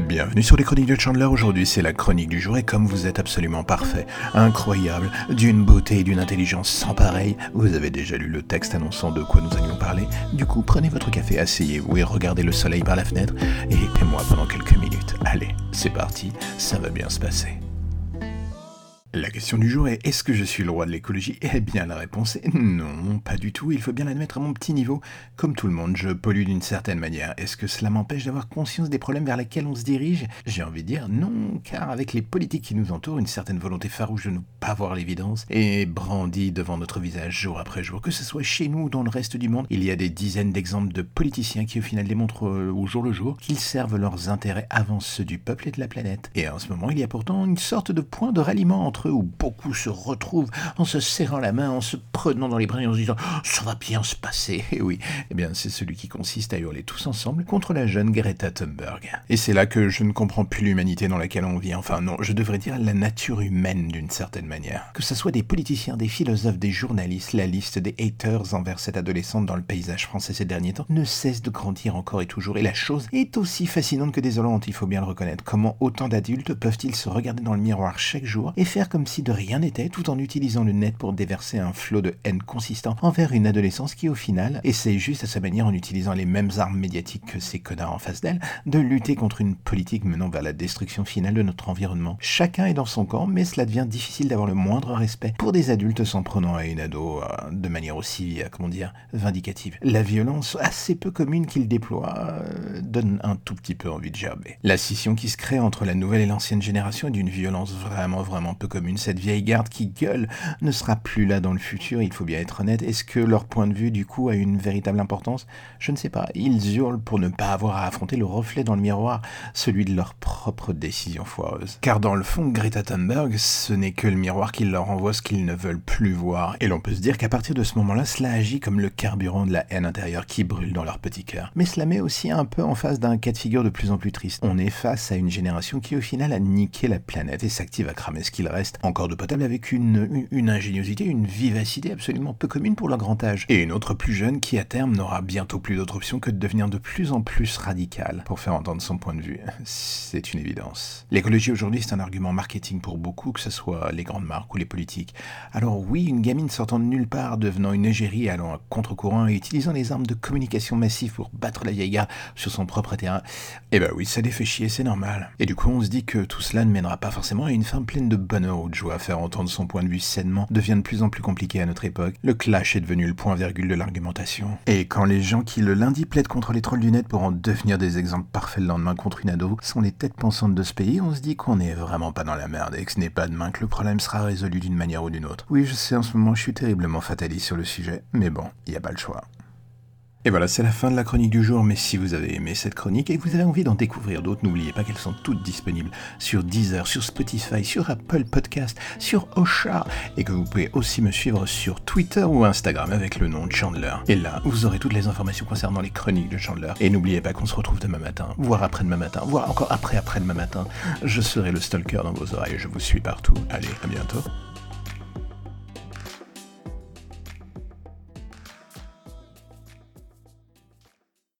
Bienvenue sur les chroniques de Chandler. Aujourd'hui, c'est la chronique du jour et comme vous êtes absolument parfait, incroyable, d'une beauté et d'une intelligence sans pareil, vous avez déjà lu le texte annonçant de quoi nous allions parler. Du coup, prenez votre café, asseyez-vous et regardez le soleil par la fenêtre et écoutez-moi pendant quelques minutes. Allez, c'est parti, ça va bien se passer. La question du jour est est-ce que je suis le roi de l'écologie? Eh bien la réponse est non, pas du tout, il faut bien l'admettre à mon petit niveau. Comme tout le monde, je pollue d'une certaine manière. Est-ce que cela m'empêche d'avoir conscience des problèmes vers lesquels on se dirige? J'ai envie de dire non, car avec les politiques qui nous entourent, une certaine volonté farouche de ne pas voir l'évidence est brandie devant notre visage jour après jour. Que ce soit chez nous ou dans le reste du monde, il y a des dizaines d'exemples de politiciens qui au final démontrent euh, au jour le jour qu'ils servent leurs intérêts avant ceux du peuple et de la planète. Et en ce moment, il y a pourtant une sorte de point de ralliement entre où beaucoup se retrouvent en se serrant la main, en se prenant dans les bras et en se disant ça va bien se passer. Et oui, eh bien c'est celui qui consiste à hurler tous ensemble contre la jeune Greta Thunberg. Et c'est là que je ne comprends plus l'humanité dans laquelle on vit. Enfin non, je devrais dire la nature humaine d'une certaine manière. Que ce soit des politiciens, des philosophes, des journalistes, la liste des haters envers cette adolescente dans le paysage français ces derniers temps ne cesse de grandir encore et toujours. Et la chose est aussi fascinante que désolante, il faut bien le reconnaître. Comment autant d'adultes peuvent-ils se regarder dans le miroir chaque jour et faire comme si de rien n'était tout en utilisant le net pour déverser un flot de haine consistant envers une adolescence qui au final essaye juste à sa manière en utilisant les mêmes armes médiatiques que ces connards en face d'elle de lutter contre une politique menant vers la destruction finale de notre environnement. Chacun est dans son camp mais cela devient difficile d'avoir le moindre respect pour des adultes s'en prenant à une ado euh, de manière aussi, euh, comment dire, vindicative. La violence assez peu commune qu'il déploie euh, donne un tout petit peu envie de gerber. La scission qui se crée entre la nouvelle et l'ancienne génération est d'une violence vraiment vraiment peu commune. Cette vieille garde qui gueule ne sera plus là dans le futur, il faut bien être honnête. Est-ce que leur point de vue, du coup, a une véritable importance? Je ne sais pas. Ils hurlent pour ne pas avoir à affronter le reflet dans le miroir, celui de leur propre décision foireuse. Car dans le fond, Greta Thunberg, ce n'est que le miroir qui leur envoie ce qu'ils ne veulent plus voir. Et l'on peut se dire qu'à partir de ce moment-là, cela agit comme le carburant de la haine intérieure qui brûle dans leur petit cœur. Mais cela met aussi un peu en face d'un cas de figure de plus en plus triste. On est face à une génération qui au final a niqué la planète et s'active à cramer ce qu'il reste encore de potable avec une, ingéniosité, une vivacité absolument peu commune pour leur grand âge. Et une autre plus jeune qui à terme n'aura bientôt plus d'autre option que de devenir de plus en plus radicale pour faire entendre son point de vue. C'est une évidence. L'écologie aujourd'hui c'est un argument marketing pour beaucoup, que ce soit les grandes marques ou les politiques. Alors oui, une gamine sortant de nulle part, devenant une égérie, allant à contre-courant et utilisant les armes de communication massive pour battre la vieille gare sur son propre terrain, eh ben oui, ça les fait chier, c'est normal. Et du coup on se dit que tout cela ne mènera pas forcément à une fin pleine de bonheur de joie faire entendre son point de vue sainement devient de plus en plus compliqué à notre époque. Le clash est devenu le point virgule de l'argumentation. Et quand les gens qui le lundi plaident contre les trolls du net pour en devenir des exemples parfaits le lendemain contre une ado sont les têtes pensantes de ce pays, on se dit qu'on n'est vraiment pas dans la merde et que ce n'est pas demain que le problème sera résolu d'une manière ou d'une autre. Oui, je sais, en ce moment je suis terriblement fataliste sur le sujet, mais bon, il n'y a pas le choix. Et voilà, c'est la fin de la chronique du jour, mais si vous avez aimé cette chronique et que vous avez envie d'en découvrir d'autres, n'oubliez pas qu'elles sont toutes disponibles sur Deezer, sur Spotify, sur Apple Podcast, sur Ocha, et que vous pouvez aussi me suivre sur Twitter ou Instagram avec le nom de Chandler. Et là, vous aurez toutes les informations concernant les chroniques de Chandler. Et n'oubliez pas qu'on se retrouve demain matin, voire après-demain matin, voire encore après après-demain matin. Je serai le stalker dans vos oreilles, je vous suis partout. Allez, à bientôt.